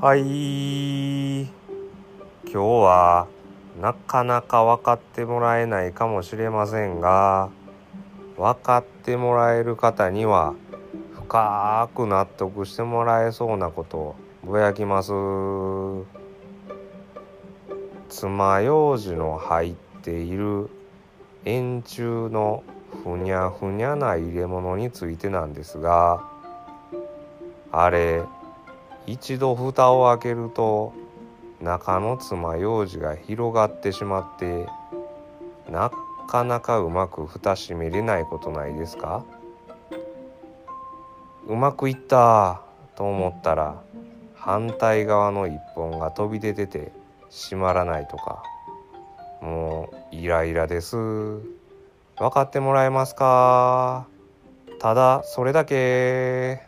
はい。今日はなかなか分かってもらえないかもしれませんが分かってもらえる方には深く納得してもらえそうなことをぼやきます。爪楊枝の入っている円柱のふにゃふにゃな入れ物についてなんですがあれ一度蓋を開けると中の爪楊枝が広がってしまってなかなかうまく蓋閉めれないことないですか？うまくいったと思ったら反対側の一本が飛び出てて閉まらないとか。もうイライラです。分かってもらえますか？ただそれだけ。